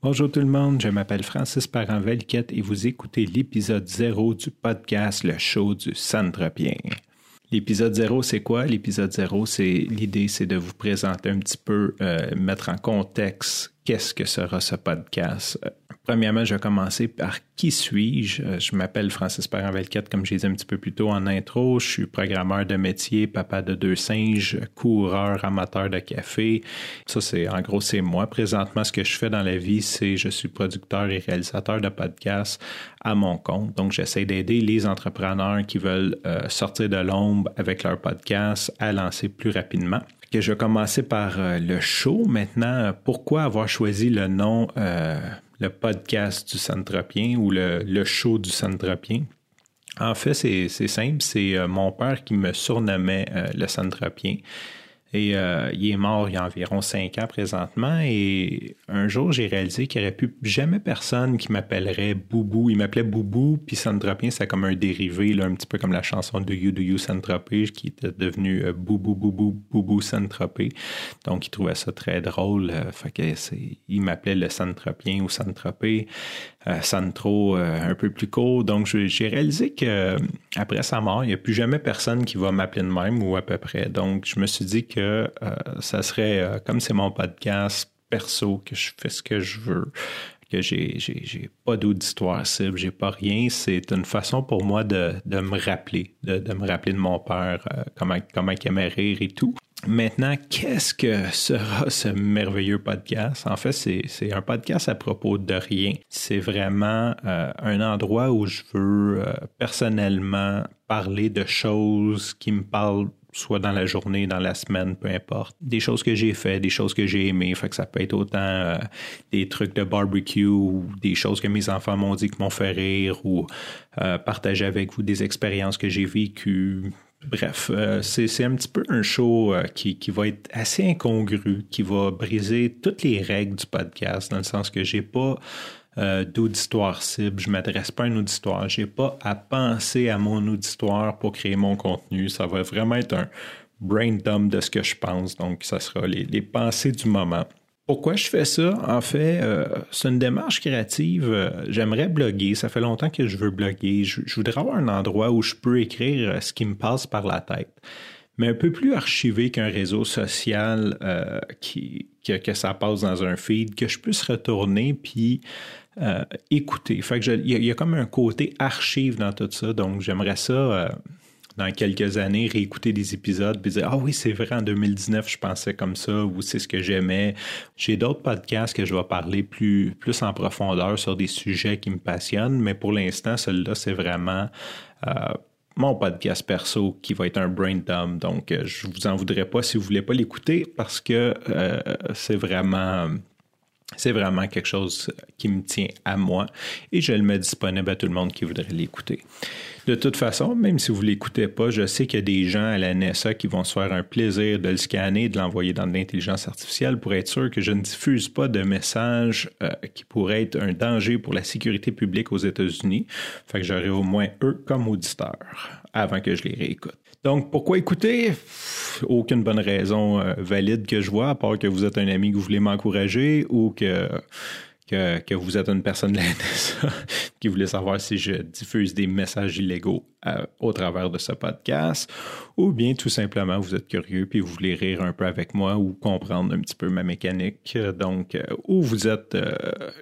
Bonjour tout le monde, je m'appelle Francis Parent-Velquette et vous écoutez l'épisode 0 du podcast Le Show du Sandropien. L'épisode 0, c'est quoi? L'épisode 0, c'est l'idée, c'est de vous présenter un petit peu, euh, mettre en contexte qu'est-ce que sera ce podcast. Premièrement, je vais commencer par qui suis-je? Euh, je m'appelle Francis Perrin-Velquette, comme je disais un petit peu plus tôt en intro. Je suis programmeur de métier, papa de deux singes, coureur, amateur de café. Ça, c'est, en gros, c'est moi. Présentement, ce que je fais dans la vie, c'est je suis producteur et réalisateur de podcasts à mon compte. Donc, j'essaie d'aider les entrepreneurs qui veulent euh, sortir de l'ombre avec leur podcast à lancer plus rapidement que je vais commencer par euh, le show. Maintenant, pourquoi avoir choisi le nom, le podcast du Centropien ou le, show du Centropien? En fait, c'est simple, c'est euh, mon père qui me surnommait le Centropien. Et euh, il est mort il y a environ cinq ans présentement. Et un jour, j'ai réalisé qu'il n'y aurait plus jamais personne qui m'appellerait Boubou. Il m'appelait Boubou, puis Santropien, c'est comme un dérivé, là, un petit peu comme la chanson de You Do You Santropé, qui était devenue euh, Boubou Boubou Boubou Santropé. Donc, il trouvait ça très drôle. Euh, fait il m'appelait le Santropien ou. Euh, Santro un peu plus court. Donc, j'ai réalisé que après sa mort, il n'y a plus jamais personne qui va m'appeler de même ou à peu près. Donc, je me suis dit que que euh, ça serait, euh, comme c'est mon podcast perso, que je fais ce que je veux, que j'ai, j'ai, pas d'auditoire cible, j'ai pas rien. C'est une façon pour moi de, me rappeler, de, me rappeler de mon père, euh, comment, comment il aimait rire et tout. Maintenant, qu'est-ce que sera ce merveilleux podcast? En fait, c'est un podcast à propos de rien. C'est vraiment un endroit où je veux personnellement parler de choses qui me parlent soit dans la journée, dans la semaine, peu importe. Des choses que j'ai fait, des choses que j'ai aimées. Fait que ça peut être autant euh, des trucs de barbecue ou des choses que mes enfants m'ont dit qui m'ont fait rire ou euh, partager avec vous des expériences que j'ai vécues. Bref, euh, c'est un petit peu un show qui, qui, va être assez incongru, qui va briser toutes les règles du podcast, dans le sens que j'ai pas euh, d'auditoire cible. Je ne m'adresse pas à un auditoire. Je n'ai pas à penser à mon auditoire pour créer mon contenu. Ça va vraiment être un brain dump de ce que je pense. Donc, ça sera les, pensées du moment. Pourquoi je fais ça? En fait, euh, c'est une démarche créative. Euh, j'aimerais bloguer. Ça fait longtemps que je veux bloguer. Je, voudrais avoir un endroit où je peux écrire ce qui me passe par la tête mais un peu plus archivé qu'un réseau social qui, que, ça passe dans un feed, que je puisse retourner puis euh, écouter. Fait que il y, a comme un côté archive dans tout ça, donc j'aimerais ça euh, dans quelques années réécouter des épisodes et dire ah oui c'est vrai en 2019 je pensais comme ça ou c'est ce que j'aimais. J'ai d'autres podcasts que je vais parler plus plus en profondeur sur des sujets qui me passionnent, mais pour l'instant celui-là c'est vraiment euh, mon podcast perso qui va être un brain dump. Donc, je vous en voudrais pas si vous voulez pas l'écouter parce que c'est vraiment c'est vraiment quelque chose qui me tient à moi et je le mets disponible à tout le monde qui voudrait l'écouter. De toute façon, même si vous ne l'écoutez pas, je sais qu'il y a des gens à la NSA qui vont se faire un plaisir de le scanner de l'envoyer dans de l'intelligence artificielle pour être sûr que je ne diffuse pas de messages euh, qui pourraient être un danger pour la sécurité publique aux États-Unis. Fait que j'aurai au moins eux comme auditeurs avant que je les réécoute. Donc, pourquoi écouter? Aucune bonne raison euh, valide que je vois, à part que vous êtes un ami que vous voulez m'encourager ou que vous êtes une personne qui voulait savoir si je diffuse des messages illégaux euh, au travers de ce podcast, ou bien tout simplement vous êtes curieux puis vous voulez rire un peu avec moi ou comprendre un petit peu ma mécanique. Donc, euh, ou vous êtes euh,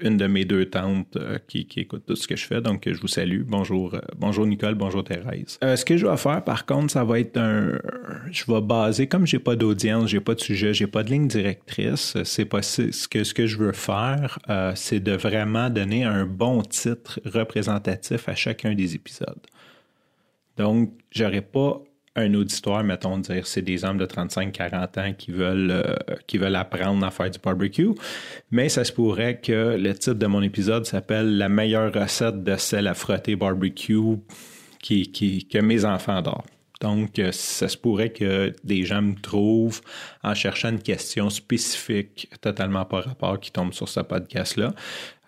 une de mes deux tantes qui, qui écoute tout ce que je fais. Donc, je vous salue. Bonjour, bonjour Nicole, bonjour Thérèse. ce que je vais faire, par contre, ça va être un. Je vais baser, comme j'ai pas d'audience, j'ai pas de sujet, j'ai pas de ligne directrice. C'est pas ce que ce que je veux faire c'est de vraiment donner un bon titre représentatif à chacun des épisodes. Donc, j'aurais pas un auditoire, mettons, dire c'est des hommes de 35-40 ans qui veulent, euh, qui veulent apprendre à faire du barbecue, mais ça se pourrait que le titre de mon épisode s'appelle La meilleure recette de sel à frotter barbecue qui, qui, que mes enfants adorent. Donc, euh, ça se pourrait que des gens me trouvent en cherchant une question spécifique, totalement par rapport, qui tombe sur ce podcast-là.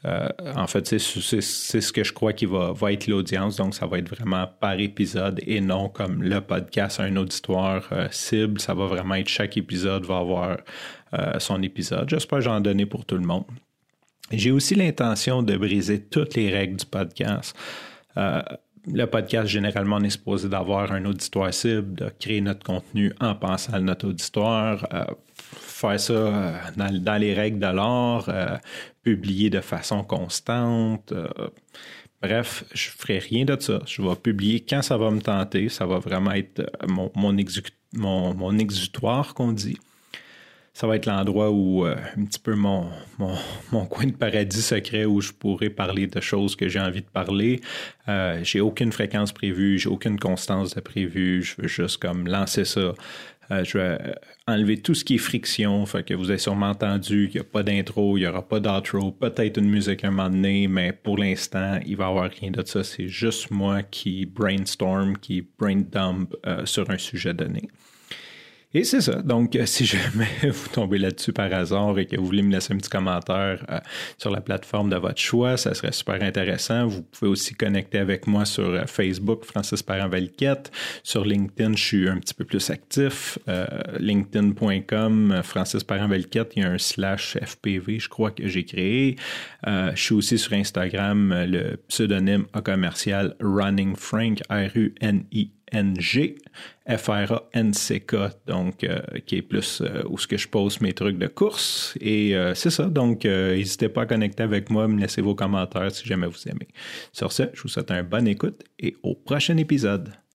Euh, en fait, c'est ce que je crois qui va, va être l'audience. Donc, ça va être vraiment par épisode et non comme le podcast, un auditoire euh, cible. Ça va vraiment être chaque épisode va avoir son épisode. J'espère j'en donné pour tout le monde. J'ai aussi l'intention de briser toutes les règles du podcast. Euh, le podcast, généralement, on est supposé d'avoir un auditoire cible, de créer notre contenu en pensant à notre auditoire, euh, faire ça euh, dans, les règles de l'art, publier de façon constante. bref, je ne ferai rien de ça. Je vais publier quand ça va me tenter. Ça va vraiment être mon, mon exutoire qu'on dit ça va être l'endroit où euh, un petit peu mon, coin de paradis secret où je pourrais parler de choses que j'ai envie de parler. Euh, j'ai aucune fréquence prévue, j'ai aucune constance de prévue. Je veux juste comme lancer ça. Euh, je vais enlever tout ce qui est friction. Fait que vous avez sûrement entendu qu'il n'y a pas d'intro, il n'y aura pas d'outro, peut-être une musique à un moment donné, mais pour l'instant, il va n'y avoir rien de ça. C'est juste moi qui brainstorm, qui brain dump sur un sujet donné. Et c'est ça. Donc, euh, si jamais vous tombez là-dessus par hasard et que vous voulez me laisser un petit commentaire euh, sur la plateforme de votre choix, ça serait super intéressant. Vous pouvez aussi connecter avec moi sur euh, Facebook, Francis parent Sur LinkedIn, je suis un petit peu plus actif. LinkedIn.com, Francis parent il y a un slash FPV, je crois que j'ai créé. je suis aussi sur Instagram, le pseudonyme commercial Running Frank, R-U-N-I NG, F-R-A-N-C-K, donc euh, qui est plus euh, où ce que je pose mes trucs de course. Et euh, c'est ça, donc n'hésitez pas à connecter avec moi, me laisser vos commentaires si jamais vous aimez. Sur ce, je vous souhaite un bon écoute et au prochain épisode.